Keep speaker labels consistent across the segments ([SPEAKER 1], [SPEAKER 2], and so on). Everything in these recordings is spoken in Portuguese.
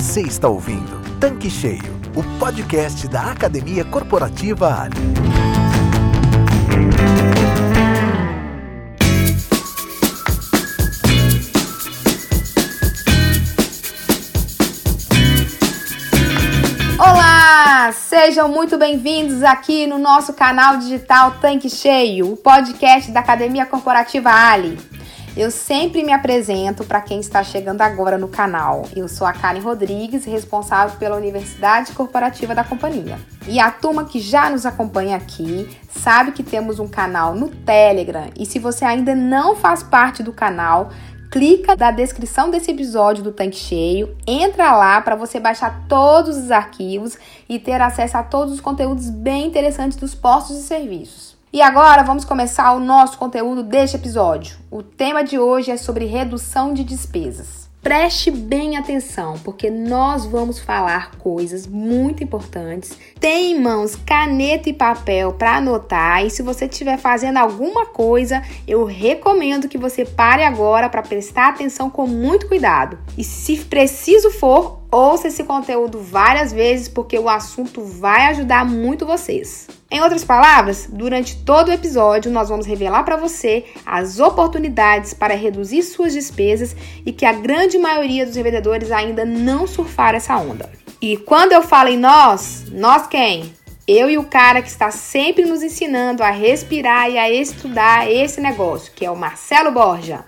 [SPEAKER 1] Você está ouvindo Tanque Cheio, o podcast da Academia Corporativa Ali.
[SPEAKER 2] Olá, sejam muito bem-vindos aqui no nosso canal digital Tanque Cheio, o podcast da Academia Corporativa Ali. Eu sempre me apresento para quem está chegando agora no canal. Eu sou a Karen Rodrigues, responsável pela Universidade Corporativa da companhia. E a turma que já nos acompanha aqui sabe que temos um canal no Telegram. E se você ainda não faz parte do canal, clica na descrição desse episódio do Tanque Cheio, entra lá para você baixar todos os arquivos e ter acesso a todos os conteúdos bem interessantes dos postos e serviços. E agora vamos começar o nosso conteúdo deste episódio. O tema de hoje é sobre redução de despesas. Preste bem atenção, porque nós vamos falar coisas muito importantes. Tem em mãos caneta e papel para anotar, e se você estiver fazendo alguma coisa, eu recomendo que você pare agora para prestar atenção com muito cuidado. E se preciso for, Ouça esse conteúdo várias vezes porque o assunto vai ajudar muito vocês. Em outras palavras, durante todo o episódio nós vamos revelar para você as oportunidades para reduzir suas despesas e que a grande maioria dos revendedores ainda não surfaram essa onda. E quando eu falo em nós, nós quem? Eu e o cara que está sempre nos ensinando a respirar e a estudar esse negócio, que é o Marcelo Borja.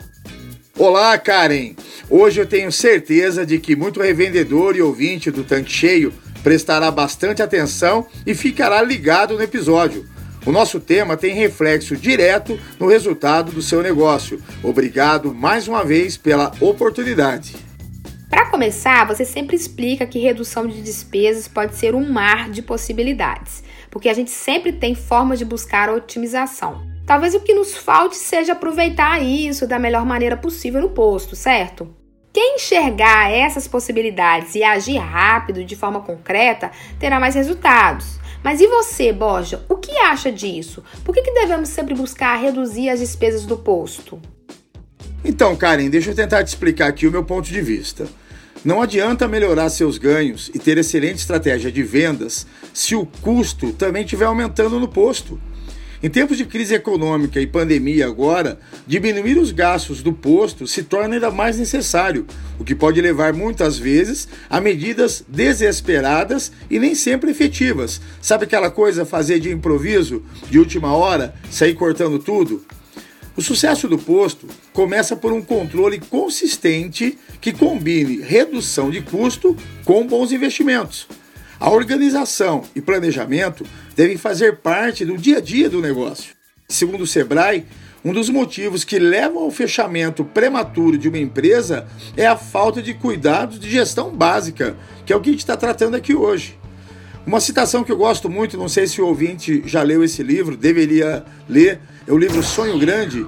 [SPEAKER 3] Olá, Karen! Hoje eu tenho certeza de que muito revendedor e ouvinte do Tanque Cheio prestará bastante atenção e ficará ligado no episódio. O nosso tema tem reflexo direto no resultado do seu negócio. Obrigado mais uma vez pela oportunidade.
[SPEAKER 2] Para começar, você sempre explica que redução de despesas pode ser um mar de possibilidades, porque a gente sempre tem formas de buscar otimização. Talvez o que nos falte seja aproveitar isso da melhor maneira possível no posto, certo? Quem enxergar essas possibilidades e agir rápido, de forma concreta, terá mais resultados. Mas e você, Borja? O que acha disso? Por que, que devemos sempre buscar reduzir as despesas do posto?
[SPEAKER 3] Então, Karen, deixa eu tentar te explicar aqui o meu ponto de vista. Não adianta melhorar seus ganhos e ter excelente estratégia de vendas se o custo também estiver aumentando no posto. Em tempos de crise econômica e pandemia agora, diminuir os gastos do posto se torna ainda mais necessário, o que pode levar muitas vezes a medidas desesperadas e nem sempre efetivas. Sabe aquela coisa fazer de improviso, de última hora, sair cortando tudo? O sucesso do posto começa por um controle consistente que combine redução de custo com bons investimentos. A organização e planejamento devem fazer parte do dia a dia do negócio. Segundo o Sebrae, um dos motivos que levam ao fechamento prematuro de uma empresa é a falta de cuidados de gestão básica, que é o que a gente está tratando aqui hoje. Uma citação que eu gosto muito, não sei se o ouvinte já leu esse livro, deveria ler, é o livro Sonho Grande,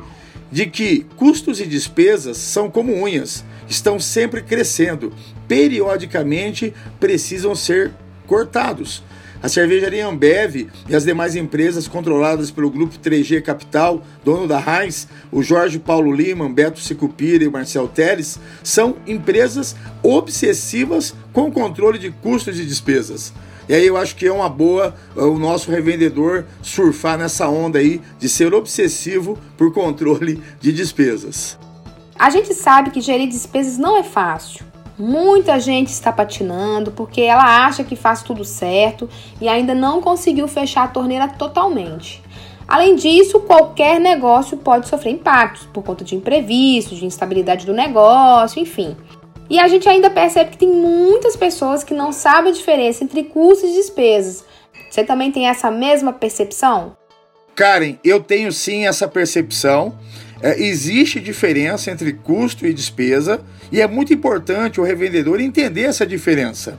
[SPEAKER 3] de que custos e despesas são como unhas, estão sempre crescendo, periodicamente precisam ser cortados. A cervejaria Ambev e as demais empresas controladas pelo grupo 3G Capital, dono da Heinz, o Jorge Paulo Lima, Beto Sicupira e Marcel Teles, são empresas obsessivas com controle de custos e despesas. E aí eu acho que é uma boa uh, o nosso revendedor surfar nessa onda aí de ser obsessivo por controle de despesas.
[SPEAKER 2] A gente sabe que gerir despesas não é fácil. Muita gente está patinando porque ela acha que faz tudo certo e ainda não conseguiu fechar a torneira totalmente. Além disso, qualquer negócio pode sofrer impactos por conta de imprevistos, de instabilidade do negócio, enfim. E a gente ainda percebe que tem muitas pessoas que não sabem a diferença entre custos e despesas. Você também tem essa mesma percepção?
[SPEAKER 3] Karen, eu tenho sim essa percepção é, existe diferença entre custo e despesa e é muito importante o revendedor entender essa diferença.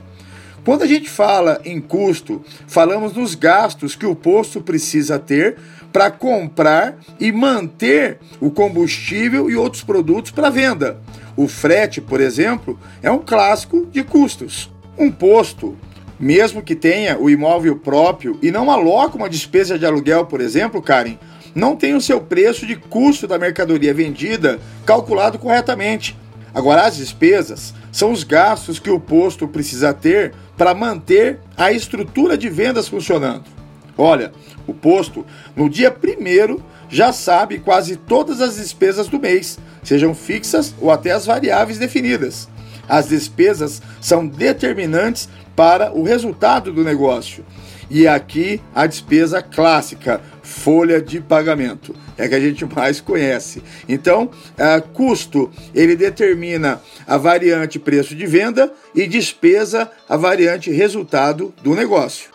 [SPEAKER 3] Quando a gente fala em custo, falamos dos gastos que o posto precisa ter para comprar e manter o combustível e outros produtos para venda. O frete, por exemplo, é um clássico de custos. Um posto, mesmo que tenha o imóvel próprio e não aloca uma despesa de aluguel, por exemplo, Karen, não tem o seu preço de custo da mercadoria vendida calculado corretamente. Agora, as despesas são os gastos que o posto precisa ter para manter a estrutura de vendas funcionando. Olha, o posto, no dia primeiro, já sabe quase todas as despesas do mês, sejam fixas ou até as variáveis definidas. As despesas são determinantes para o resultado do negócio. E aqui a despesa clássica, folha de pagamento, é que a gente mais conhece. Então, custo ele determina a variante preço de venda e despesa a variante resultado do negócio.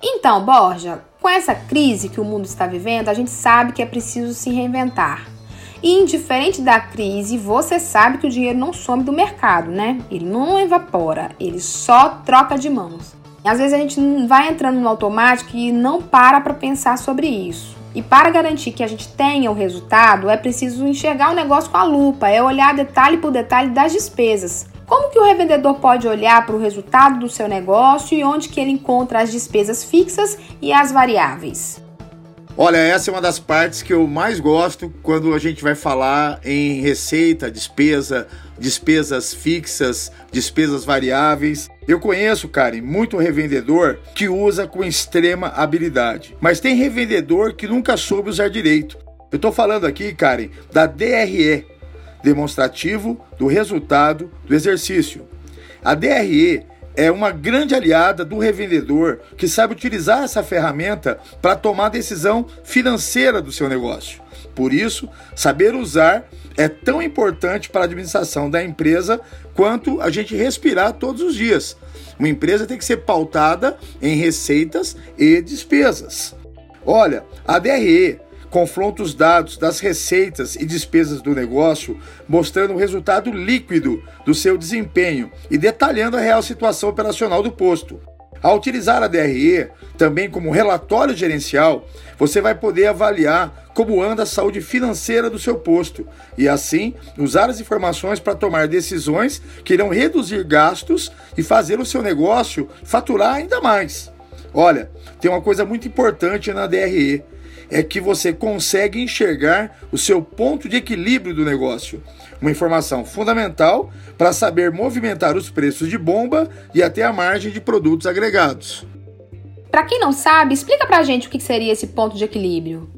[SPEAKER 2] Então, Borja, com essa crise que o mundo está vivendo, a gente sabe que é preciso se reinventar. E indiferente da crise, você sabe que o dinheiro não some do mercado, né? Ele não evapora, ele só troca de mãos. Às vezes a gente vai entrando no automático e não para para pensar sobre isso. E para garantir que a gente tenha o resultado, é preciso enxergar o negócio com a lupa, é olhar detalhe por detalhe das despesas. Como que o revendedor pode olhar para o resultado do seu negócio e onde que ele encontra as despesas fixas e as variáveis?
[SPEAKER 3] Olha, essa é uma das partes que eu mais gosto quando a gente vai falar em receita, despesa, despesas fixas, despesas variáveis. Eu conheço, Karen, muito revendedor que usa com extrema habilidade, mas tem revendedor que nunca soube usar direito. Eu estou falando aqui, Karen, da DRE, demonstrativo do resultado do exercício. A DRE é uma grande aliada do revendedor que sabe utilizar essa ferramenta para tomar a decisão financeira do seu negócio. Por isso, saber usar é tão importante para a administração da empresa quanto a gente respirar todos os dias. Uma empresa tem que ser pautada em receitas e despesas. Olha, a DRE confronta os dados das receitas e despesas do negócio, mostrando o resultado líquido do seu desempenho e detalhando a real situação operacional do posto. Ao utilizar a DRE também como relatório gerencial, você vai poder avaliar como anda a saúde financeira do seu posto e, assim, usar as informações para tomar decisões que irão reduzir gastos e fazer o seu negócio faturar ainda mais. Olha, tem uma coisa muito importante na DRE é que você consegue enxergar o seu ponto de equilíbrio do negócio. Uma informação fundamental para saber movimentar os preços de bomba e até a margem de produtos agregados.
[SPEAKER 2] Para quem não sabe, explica para a gente o que seria esse ponto de equilíbrio.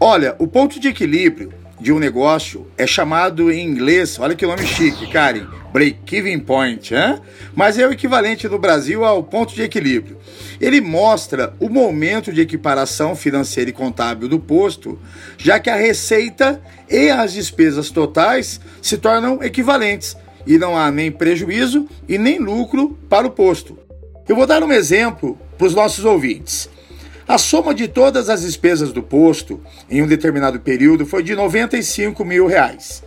[SPEAKER 3] Olha, o ponto de equilíbrio de um negócio é chamado em inglês, olha que nome chique, Karen, break-even point, hein? mas é o equivalente no Brasil ao ponto de equilíbrio. Ele mostra o momento de equiparação financeira e contábil do posto, já que a receita e as despesas totais se tornam equivalentes e não há nem prejuízo e nem lucro para o posto. Eu vou dar um exemplo para os nossos ouvintes. A soma de todas as despesas do posto em um determinado período foi de 95 mil reais.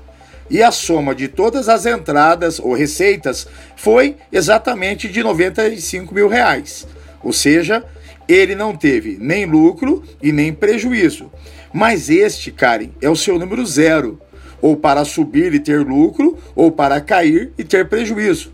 [SPEAKER 3] E a soma de todas as entradas ou receitas foi exatamente de 95 mil reais. Ou seja, ele não teve nem lucro e nem prejuízo. Mas este, Karen, é o seu número zero. Ou para subir e ter lucro, ou para cair e ter prejuízo.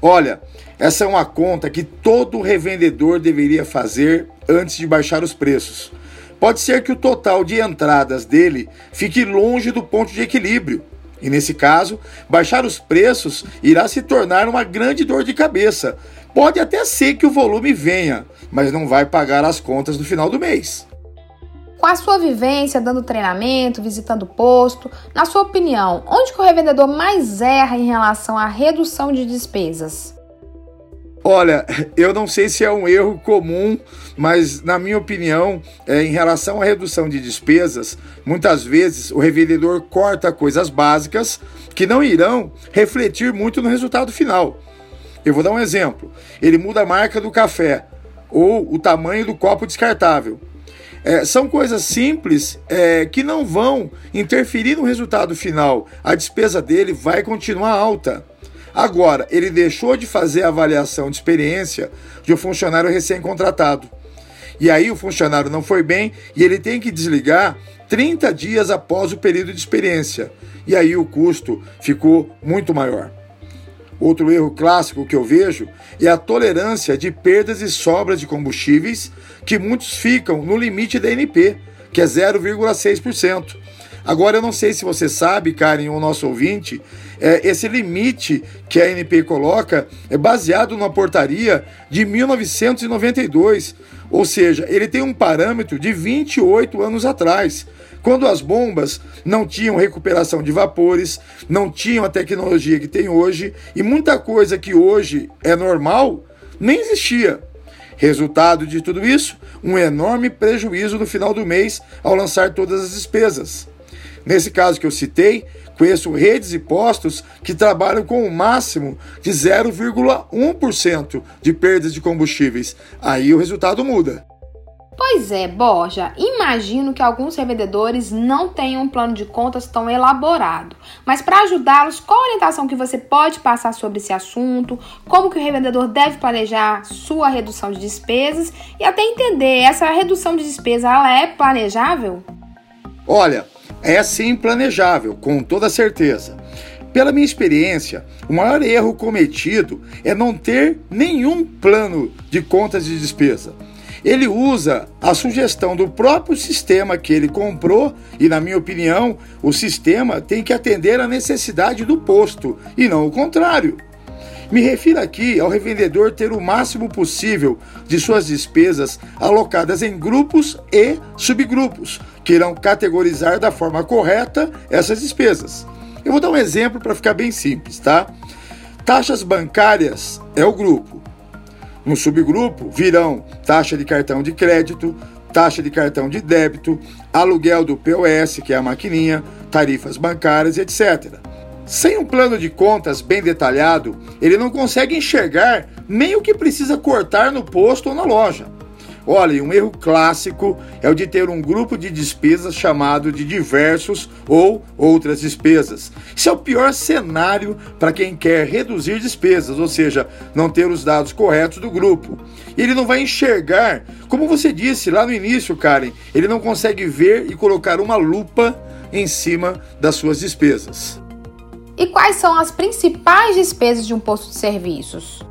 [SPEAKER 3] Olha, essa é uma conta que todo revendedor deveria fazer antes de baixar os preços. Pode ser que o total de entradas dele fique longe do ponto de equilíbrio. E nesse caso, baixar os preços irá se tornar uma grande dor de cabeça. Pode até ser que o volume venha, mas não vai pagar as contas no final do mês.
[SPEAKER 2] Com a sua vivência, dando treinamento, visitando posto, na sua opinião, onde o revendedor mais erra em relação à redução de despesas?
[SPEAKER 3] Olha, eu não sei se é um erro comum, mas na minha opinião, é, em relação à redução de despesas, muitas vezes o revendedor corta coisas básicas que não irão refletir muito no resultado final. Eu vou dar um exemplo. Ele muda a marca do café ou o tamanho do copo descartável. É, são coisas simples é, que não vão interferir no resultado final. A despesa dele vai continuar alta. Agora, ele deixou de fazer a avaliação de experiência de um funcionário recém-contratado. E aí o funcionário não foi bem e ele tem que desligar 30 dias após o período de experiência. E aí o custo ficou muito maior. Outro erro clássico que eu vejo é a tolerância de perdas e sobras de combustíveis, que muitos ficam no limite da NP, que é 0,6%. Agora, eu não sei se você sabe, Karen, o nosso ouvinte, é, esse limite que a ANP coloca é baseado numa portaria de 1992, ou seja, ele tem um parâmetro de 28 anos atrás quando as bombas não tinham recuperação de vapores, não tinham a tecnologia que tem hoje e muita coisa que hoje é normal nem existia. Resultado de tudo isso, um enorme prejuízo no final do mês ao lançar todas as despesas. Nesse caso que eu citei, conheço redes e postos que trabalham com o um máximo de 0,1% de perdas de combustíveis. Aí o resultado muda.
[SPEAKER 2] Pois é, Borja, imagino que alguns revendedores não tenham um plano de contas tão elaborado. Mas para ajudá-los, qual a orientação que você pode passar sobre esse assunto? Como que o revendedor deve planejar sua redução de despesas e até entender essa redução de despesa, ela é planejável?
[SPEAKER 3] Olha, é sim planejável, com toda certeza. Pela minha experiência, o maior erro cometido é não ter nenhum plano de contas de despesa ele usa a sugestão do próprio sistema que ele comprou e, na minha opinião, o sistema tem que atender à necessidade do posto e não o contrário. Me refiro aqui ao revendedor ter o máximo possível de suas despesas alocadas em grupos e subgrupos, que irão categorizar da forma correta essas despesas. Eu vou dar um exemplo para ficar bem simples, tá? Taxas bancárias é o grupo, no subgrupo virão taxa de cartão de crédito, taxa de cartão de débito, aluguel do POS, que é a maquininha, tarifas bancárias, etc. Sem um plano de contas bem detalhado, ele não consegue enxergar nem o que precisa cortar no posto ou na loja. Olha, um erro clássico é o de ter um grupo de despesas chamado de diversos ou outras despesas. Isso é o pior cenário para quem quer reduzir despesas, ou seja, não ter os dados corretos do grupo. Ele não vai enxergar, como você disse lá no início, Karen, ele não consegue ver e colocar uma lupa em cima das suas despesas.
[SPEAKER 2] E quais são as principais despesas de um posto de serviços?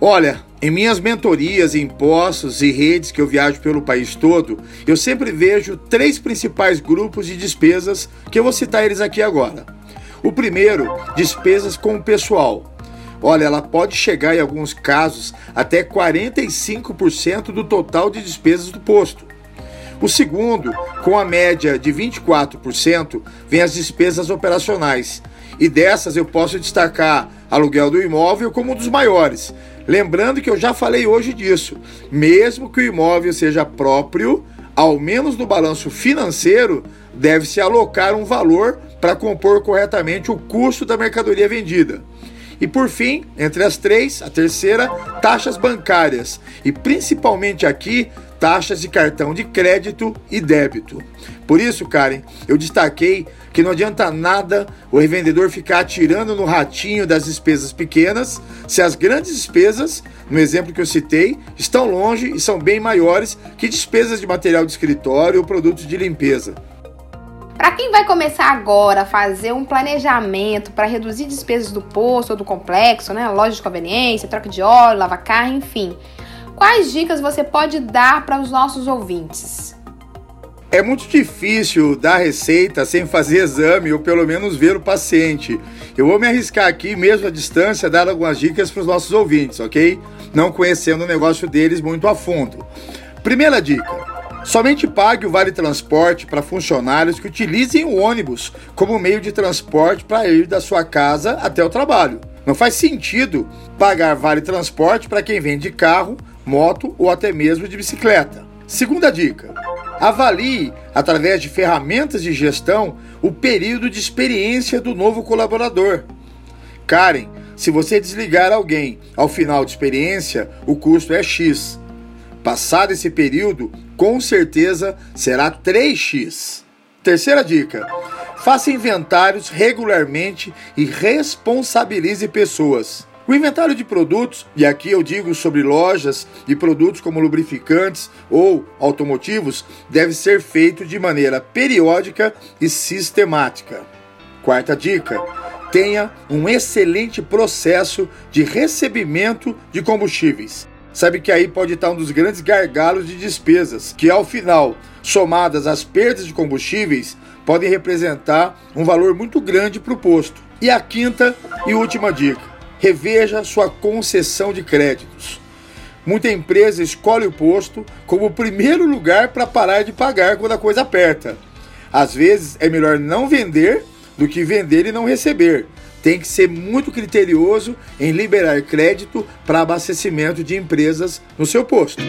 [SPEAKER 3] Olha, em minhas mentorias em postos e redes que eu viajo pelo país todo, eu sempre vejo três principais grupos de despesas que eu vou citar eles aqui agora. O primeiro, despesas com o pessoal. Olha, ela pode chegar em alguns casos até 45% do total de despesas do posto. O segundo, com a média de 24%, vem as despesas operacionais. E dessas eu posso destacar aluguel do imóvel como um dos maiores, Lembrando que eu já falei hoje disso. Mesmo que o imóvel seja próprio, ao menos no balanço financeiro, deve-se alocar um valor para compor corretamente o custo da mercadoria vendida. E por fim, entre as três, a terceira, taxas bancárias. E principalmente aqui, taxas de cartão de crédito e débito. Por isso, Karen, eu destaquei que não adianta nada o revendedor ficar atirando no ratinho das despesas pequenas, se as grandes despesas, no exemplo que eu citei, estão longe e são bem maiores que despesas de material de escritório ou produtos de limpeza.
[SPEAKER 2] Para quem vai começar agora a fazer um planejamento para reduzir despesas do posto ou do complexo, né, loja de conveniência, troca de óleo, lava carro, enfim, Quais dicas você pode dar para os nossos ouvintes?
[SPEAKER 3] É muito difícil dar receita sem fazer exame ou pelo menos ver o paciente. Eu vou me arriscar aqui, mesmo à distância, dar algumas dicas para os nossos ouvintes, ok? Não conhecendo o negócio deles muito a fundo. Primeira dica: somente pague o vale transporte para funcionários que utilizem o ônibus como meio de transporte para ir da sua casa até o trabalho. Não faz sentido pagar vale transporte para quem vem de carro moto ou até mesmo de bicicleta. Segunda dica: avalie, através de ferramentas de gestão, o período de experiência do novo colaborador. Karen, se você desligar alguém ao final de experiência, o custo é X. Passado esse período, com certeza será 3x. Terceira dica: faça inventários regularmente e responsabilize pessoas. O inventário de produtos, e aqui eu digo sobre lojas e produtos como lubrificantes ou automotivos, deve ser feito de maneira periódica e sistemática. Quarta dica: tenha um excelente processo de recebimento de combustíveis. Sabe que aí pode estar um dos grandes gargalos de despesas, que ao final, somadas às perdas de combustíveis, podem representar um valor muito grande para o posto. E a quinta e última dica: reveja sua concessão de créditos. Muita empresa escolhe o posto como o primeiro lugar para parar de pagar quando a coisa aperta. Às vezes é melhor não vender do que vender e não receber. Tem que ser muito criterioso em liberar crédito para abastecimento de empresas no seu posto.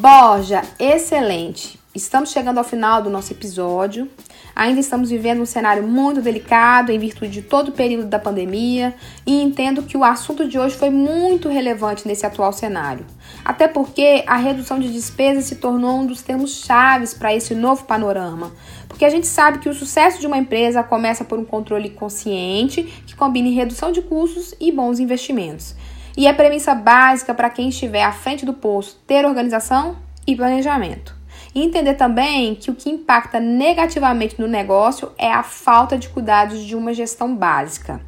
[SPEAKER 2] Borja, excelente. Estamos chegando ao final do nosso episódio. Ainda estamos vivendo um cenário muito delicado em virtude de todo o período da pandemia e entendo que o assunto de hoje foi muito relevante nesse atual cenário. Até porque a redução de despesas se tornou um dos termos chaves para esse novo panorama. Porque a gente sabe que o sucesso de uma empresa começa por um controle consciente que combine redução de custos e bons investimentos. E é premissa básica para quem estiver à frente do posto ter organização e planejamento. E entender também que o que impacta negativamente no negócio é a falta de cuidados de uma gestão básica.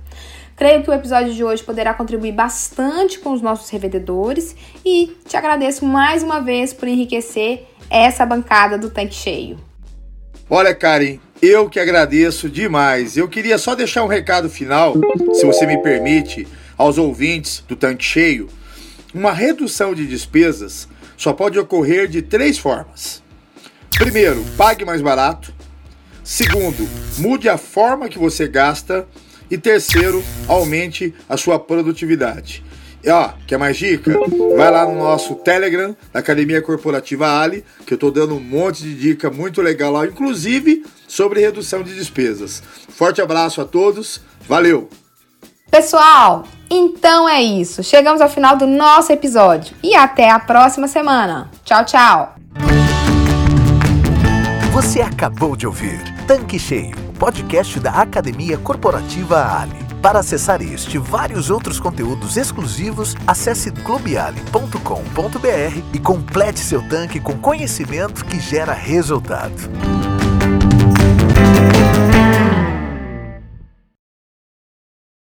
[SPEAKER 2] Creio que o episódio de hoje poderá contribuir bastante com os nossos revendedores e te agradeço mais uma vez por enriquecer essa bancada do tanque cheio.
[SPEAKER 3] Olha, Karen, eu que agradeço demais. Eu queria só deixar um recado final, se você me permite aos ouvintes do tanque cheio, uma redução de despesas só pode ocorrer de três formas. Primeiro, pague mais barato. Segundo, mude a forma que você gasta. E terceiro, aumente a sua produtividade. E ó, quer mais dica? Vai lá no nosso Telegram, da Academia Corporativa Ali, que eu tô dando um monte de dica muito legal lá, inclusive sobre redução de despesas. Forte abraço a todos, valeu!
[SPEAKER 2] Pessoal, então é isso. Chegamos ao final do nosso episódio e até a próxima semana. Tchau, tchau.
[SPEAKER 1] Você acabou de ouvir Tanque Cheio, podcast da Academia Corporativa Ali. Para acessar este e vários outros conteúdos exclusivos, acesse clubeali.com.br e complete seu tanque com conhecimento que gera resultado.